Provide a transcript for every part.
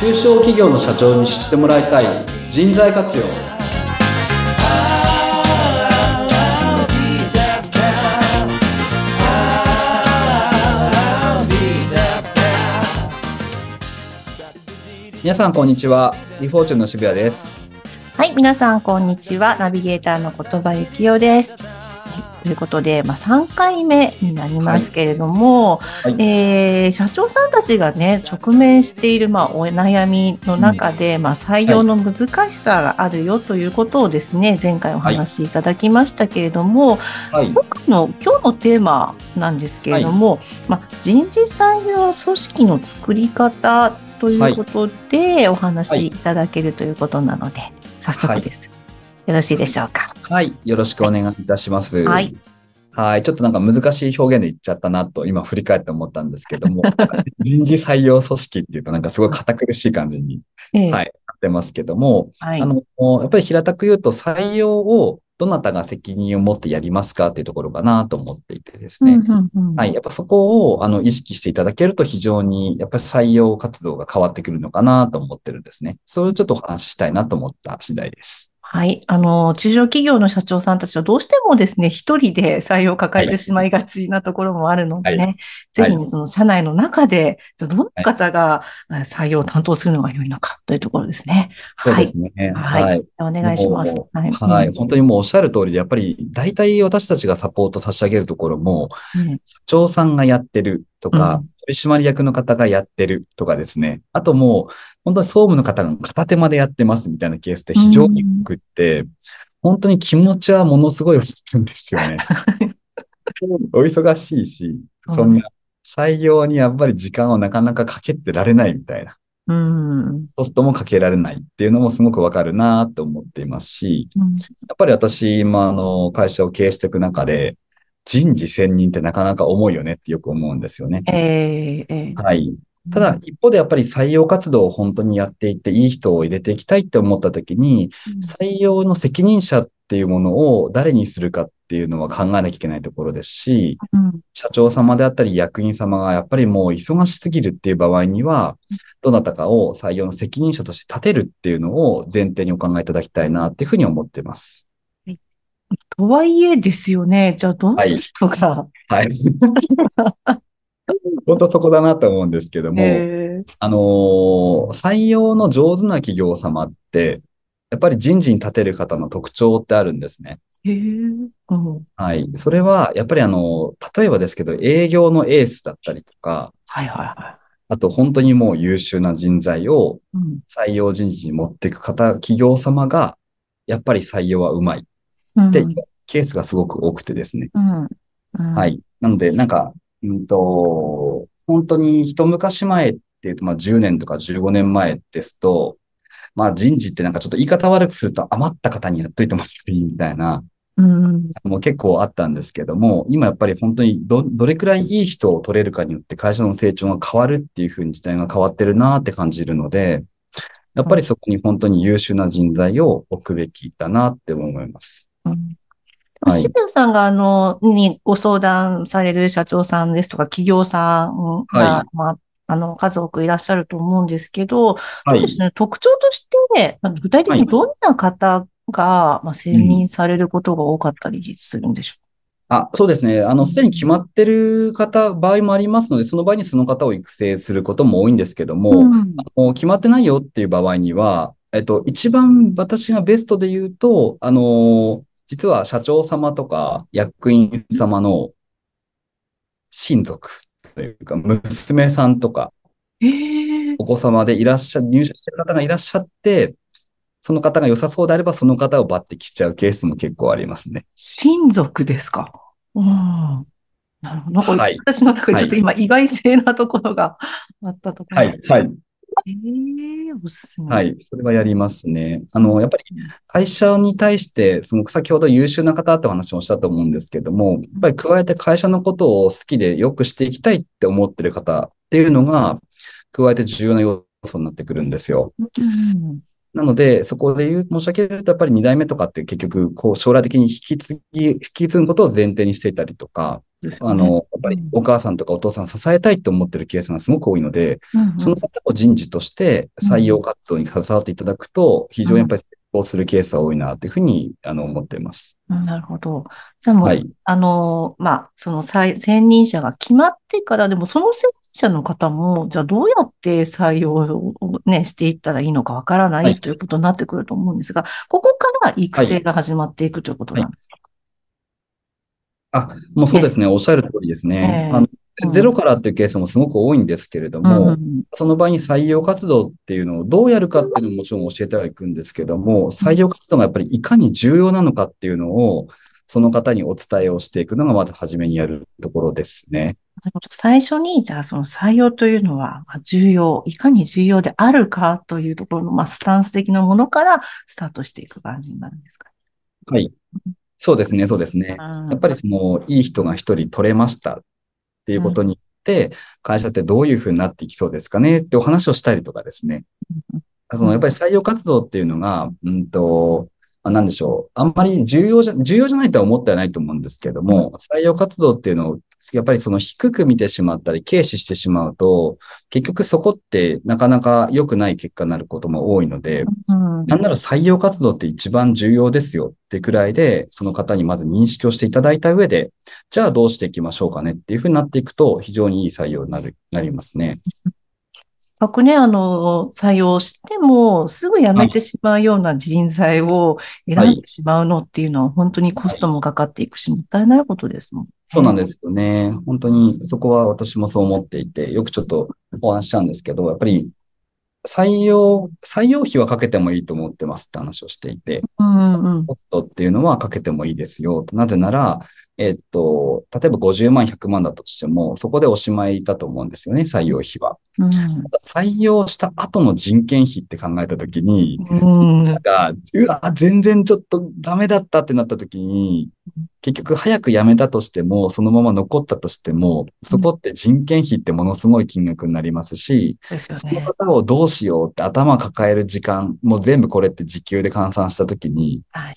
中小企業の社長に知ってもらいたい人材活用皆さんこんにちはリフォーチュンの渋谷ですはい、皆さん、こんにちは。ナビゲーターの言葉幸代です。はいということで、まあ、3回目になりますけれども、はい。はい。えー社長さんたちがね、直面している、まあ、お悩みの中で、まあ、採用の難しさがあるよということをですね、前回お話しいただきましたけれども、はい。今回の今日のテーマなんですけれども、まあ、人事採用組織の作り方ということでお話しいただけるということなので、早速です。よろしいでしょうか？はい。よろしくお願いいたします。はい。はい。ちょっとなんか難しい表現で言っちゃったなと今振り返って思ったんですけども。人事採用組織っていうとなんかすごい堅苦しい感じにええ。はい。なってますけども、はい。あの、やっぱり平たく言うと採用をどなたが責任を持ってやりますかっていうところかなと思っていてですね。はい。やっぱそこを、あの、意識していただけると非常に、やっぱり採用活動が変わってくるのかなと思ってるんですね。それをちょっとお話ししたいなと思った次第です。はい。あの、中小企業の社長さんたちはどうしてもですね、一人で採用を抱えてしまいがちなところもあるのでね、はぜひね、その社内の中で、じゃあどの方がえー採用を担当するのが良いのかというところですね。はいそうです。ね。はい。お願いしますも。はい。はい。うん本当にもうおっしゃる通りで、やっぱり大体私たちがサポート差し上げるところも、うん社長さんがやってるとか、うん取締役の方がやってるとかですね。あともう、本当に総務の方が片手までやってますみたいなケースって非常に多くって、本当に気持ちはものすごい大きいんですよね。お忙しいし、そんな採用にやっぱり時間をなかなかかけてられないみたいな。うん。コストもかけられないっていうのもすごくわかるなと思っていますし、うんやっぱり私、今、あの、会社を経営していく中で、人事専任ってなかなか重いよねってよく思うんですよね。えーえーはい。ただ、一方でやっぱり採用活動を本当にやっていって、いい人を入れていきたいって思ったときに、採用の責任者っていうものを誰にするかっていうのは考えなきゃいけないところですし、うん社長様であったり役員様がやっぱりもう忙しすぎるっていう場合には、どなたかを採用の責任者として立てるっていうのを前提にお考えいただきたいなっていうふうに思っています。とはいえですよね。じゃあ、どんな人が、はい。本当そこだなと思うんですけども、えーあのー採用の上手な企業様って、やっぱり人事に立てる方の特徴ってあるんですね。はい。それは、やっぱりあの、例えばですけど、営業のエースだったりとか、はいはいはあと本当にもう優秀な人材をい。うん採用人事に持っていく方、企業様が、やっぱり採用はうまいうんっていうケースがすごく多くてですね。うんうんは。い。なので、なんか、うんと、本当に一昔前っていうと、まあ10年とか15年前ですと、まあ人事ってなんかちょっと言い方悪くすると余った方にやっといてもらっていいみたいな、うんもう結構あったんですけども、今やっぱり本当にど、どれくらいいい人を取れるかによって会社の成長が変わるっていうふうに時代が変わってるなって感じるので、やっぱりそこに本当に優秀な人材を置くべきだなって思います。うんはい渋谷さんが、あの、にご相談される社長さんですとか、企業さんが、はいまあ、あの、数多くいらっしゃると思うんですけど、はい。そうですね、特徴として、まあ具体的にどんな方が、まあ、選任されることが多かったりするんでしょあ、そうですね。あの、すでに決まってる方、場合もありますので、その場合にその方を育成することも多いんですけどう。も、うんもう決まってないよっていう場合には、えっと、一番私がベストで言うと、あの、実は社長様とか役員様の親族というか、娘さんとかええお子様でいらっしゃ、入社してる方がいらっしゃって、その方が良さそうであれば、その方を抜擢しちゃうケースも結構ありますね。親族ですか？うん。なるほど。はい私の中でちょっと今意外性なところがあったところ。はい、はい。ええおすすめ。はい。それはやりますね。あの、やっぱり会社に対して、その先ほど優秀な方ってお話もしたと思うんですけども、やっぱり加えて会社のことを好きで良くしていきたいって思ってる方っていうのが、加えて重要な要素になってくるんですよ。うんなので、そこで言う、申し上げると、やっぱり2代目とかって結局、こう、将来的に引き継ぎ、引き継ぐことを前提にしていたりとか、ねあの、やっぱりお母さんとかお父さん支えたいと思ってるケースがすごく多いので、うんうんその方を人事として採用活動に携わっていただくと、非常にやっぱり成功するケースは多いなというふうに、あの、思っています。うんなるほど。じゃあもう、はい。あの、まあ、その再専任者が決まってから、でもその専任者の方も、じゃあどうやって採用をね、していったらいいのかわからなはい。いということになってくると思うんですが、ここから育成が始まっていくということなんですか、あ、もうそうですね。おっしゃる通りですね。ええ。あのうん。ゼロからっていうケースもすごく多いんですけれども、うんその場合に採用活動っていうのをどうやるかっていうのももちろん教えてはいくんですけども、採用活動がやっぱりいかに重要なのかっていうのを、その方にお伝えをしていくのがまず初めにやるところですね。最初に、じゃあその採用というのはまあ重要、いかに重要であるかというところの、まあ、スタンス的なものからスタートしていく感じになるんですか？はい。そうですね、そうですね。うんやっぱりその、いい人が一人取れましたっていうことによって、会社ってどういうふうになっていきそうですかね？ってお話をしたりとかですね。そのやっぱり採用活動っていうのが、うんと、まあ、なんでしょう。あんまり重要じゃ、重要じゃないとは思ってはないと思うんですけども、採用活動っていうのを、やっぱりその低く見てしまったり、軽視してしまうと、結局そこってなかなか良くない結果になることも多いので、うんなんなら採用活動って一番重要ですよってくらいで、その方にまず認識をしていただいた上で、じゃあどうしていきましょうかねっていうふうになっていくと、非常にいい採用になる、なりますね。学ね、あの、採用しても、すぐ辞めてしまうような人材を選んでしまうのっていうのは、本当にコストもかかっていくし、もったいないことですもん。そうなんですよね。本当にそこは私もそう思っていて、よくちょっとお話ししたんですけど、やっぱり採用、採用費はかけてもいいと思ってますって話をしていて、うんうん。コストっていうのはかけてもいいですよ。なぜなら、えっと、例えば50万、100万だとしても、そこでおしまいだと思うんですよね、採用費は。うん採用した後の人件費って考えたときに、うんなんか、うわ、全然ちょっとダメだったってなったときに、結局早く辞めたとしても、そのまま残ったとしても、そこって人件費ってものすごい金額になりますし、ですよそのね。方をどうしようって頭抱える時間、もう全部これって時給で換算したときに、はい。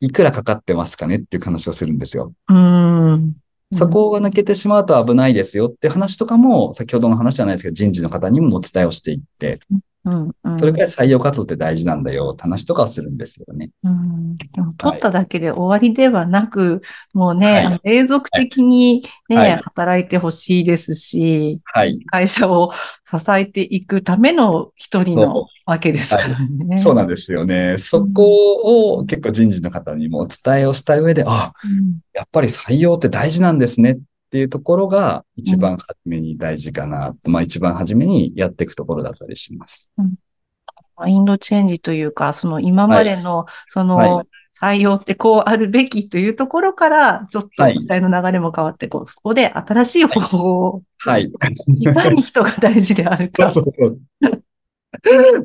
いくらかかってますかねっていう話をするんですよ。うん。そこが抜けてしまうと危ないですよって話とかも、先ほどの話じゃないですけど、人事の方にもお伝えをしていって、うんうん。それくらい採用活動って大事なんだよ。って話とかをするんですよね。うん。取っただけで終わりではなく、もうね、はい。永続的にね、はい。働いてほしいですし、はい。会社を支えていくための一人のわけですからね。そうなんですよね。そこを結構人事の方にもお伝えをした上で、あ、うん。やっぱり採用って大事なんですね。っていうところが一番初めに大事かな。まあ一番初めにやっていくところだったりします。マインドチェンジというか、その今までの、その、は採用ってこうあるべきというところから、ちょっとはい時代の流れも変わって、こう、そこで新しい方法を、はい。いかに人が大事であるか。そうそう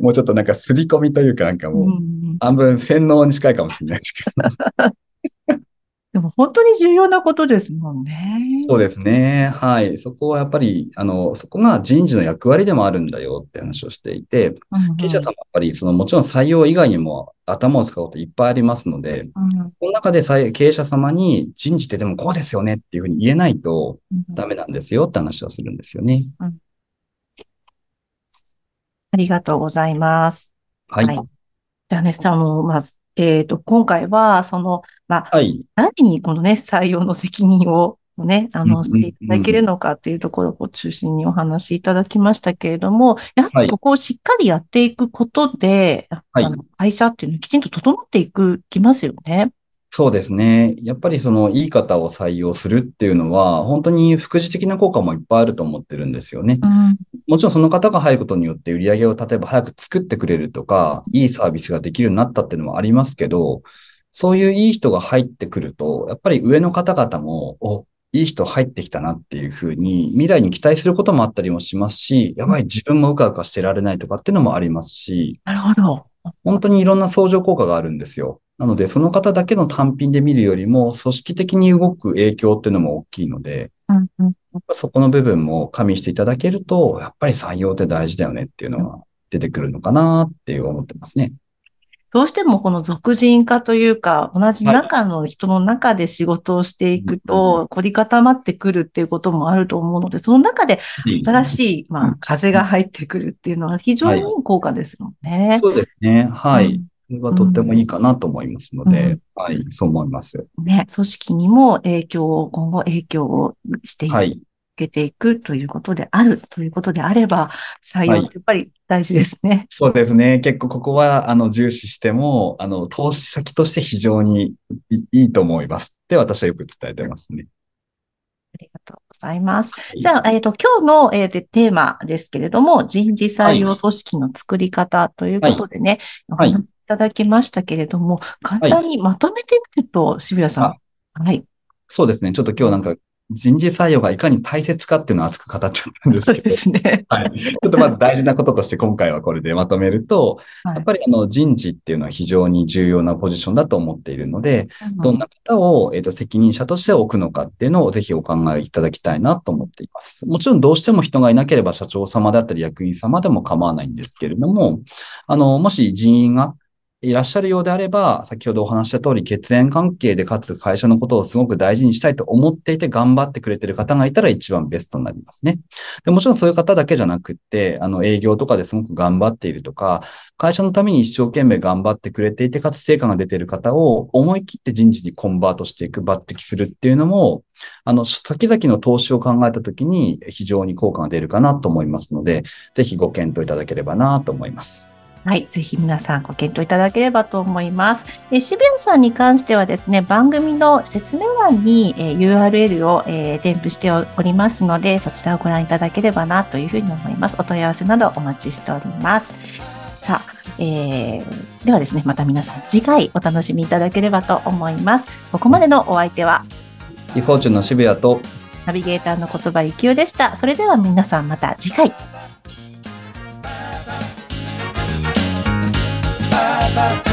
もうちょっとなんか刷り込みというかなんかもう、うん半分洗脳に近いかもしれないですけど。でも本当に重要なことですもんね。そうですね。はい。そこはやっぱり、あの、そこが人事の役割でもあるんだよって話をしていて、うんうん経営者さんもやっぱり、その、もちろん採用以外にも頭を使うこといっぱいありますので、うんこの中で採経営者様に人事ってでもこうですよねっていうふうに言えないとうんダメなんですよって話をするんですよね。ありがとうございます。はい。はいじゃあね、あの、まず、えっと、今回は、その、まあ、はい。誰にこのね、採用の責任をね、あの、していただけるのかっていうところを中心にお話しいただきましたけれども、やははいりここをしっかりやっていくことで、はいあの会社っていうのはきちんと整っていく、きますよね。そうですね。やっぱりその、いい方を採用するっていうのは、本当に副次的な効果もいっぱいあると思ってるんですよね。うん。もちろんその方が入ることによって売り上げを例えば早く作ってくれるとか、いいサービスができるようになったっていうのもありますけど、そういういい人が入ってくると、やっぱり上の方々も、お、いい人入ってきたなっていうふうに未来に期待することもあったりもしますし、やばい自分もうかうかしてられないとかっていうのもありますし、なるほど。本当にいろんな相乗効果があるんですよ。なので、その方だけの単品で見るよりも、組織的に動く影響っていうのも大きいので、うんうんそこの部分も加味していただけると、やっぱり採用って大事だよねっていうのは出てくるのかなって思ってますね。どうしてもこの属人化というか、同じ中の人の中で仕事をしていくと、凝り固まってくるっていうこともあると思うので、その中で新しい、まあ、風が入ってくるっていうのは非常にいい効果ですもんね。そうですね。はい。それはとってもいいかなと思いますので、うん、はい、そう思います。ね、組織にも影響を、今後影響をしていく。はいけていくということであるということであれば、採用ってやっぱり大事ですね。はい、そうですね。結構ここは、あの、重視しても、あの、投資先として非常にいいと思いますって私はよく伝えてますね。ありがとうございます。はい、じゃあ、えっ、ー、と、今日の、えー、テーマですけれども、人事採用組織の作り方ということでね、はい、いただきましたけれども、簡単にまとめてみると、渋谷さん。はい。そうですね。ちょっと今日なんか人事採用がいかに大切かっていうのを熱く語っちゃったんですけど。そうですね。はい。ちょっとまず大事なこととして今回はこれでまとめると、はい、やっぱりあの人事っていうのは非常に重要なポジションだと思っているので、うん、どんな方を、えーと、責任者として置くのかっていうのをぜひお考えいただきたいなと思っています。もちろんどうしても人がいなければ社長様であったり役員様でも構わないんですけれども、あの、もし人員がいらっしゃるようであれば、先ほどお話した通り血縁関係でかつ会社のことをすごく大事にしたいと思っていて頑張ってくれてる方がいたら一番ベストになりますね。でもちろんそういう方だけじゃなくって、あの営業とかですごく頑張っているとか、会社のために一生懸命頑張ってくれていて、かつ成果が出ている方を思い切って人事にコンバートしていく、抜擢するっていうのも、あの、先々の投資を考えたときに非常に効果が出るかなと思いますので、ぜひご検討いただければなと思います。はい。ぜひ皆さんご検討いただければと思います。え渋谷さんに関してはですね、番組の説明欄に、え URL を、え添付しておりますので、そちらをご覧いただければなというふうに思います。お問い合わせなどお待ちしております。さあ、えー、ではですね、また皆さん次回お楽しみいただければと思います。ここまでのお相手は、リフォーチュンの渋谷と、ナビゲーターの言葉ゆきおでした。それでは皆さんまた次回。Bye.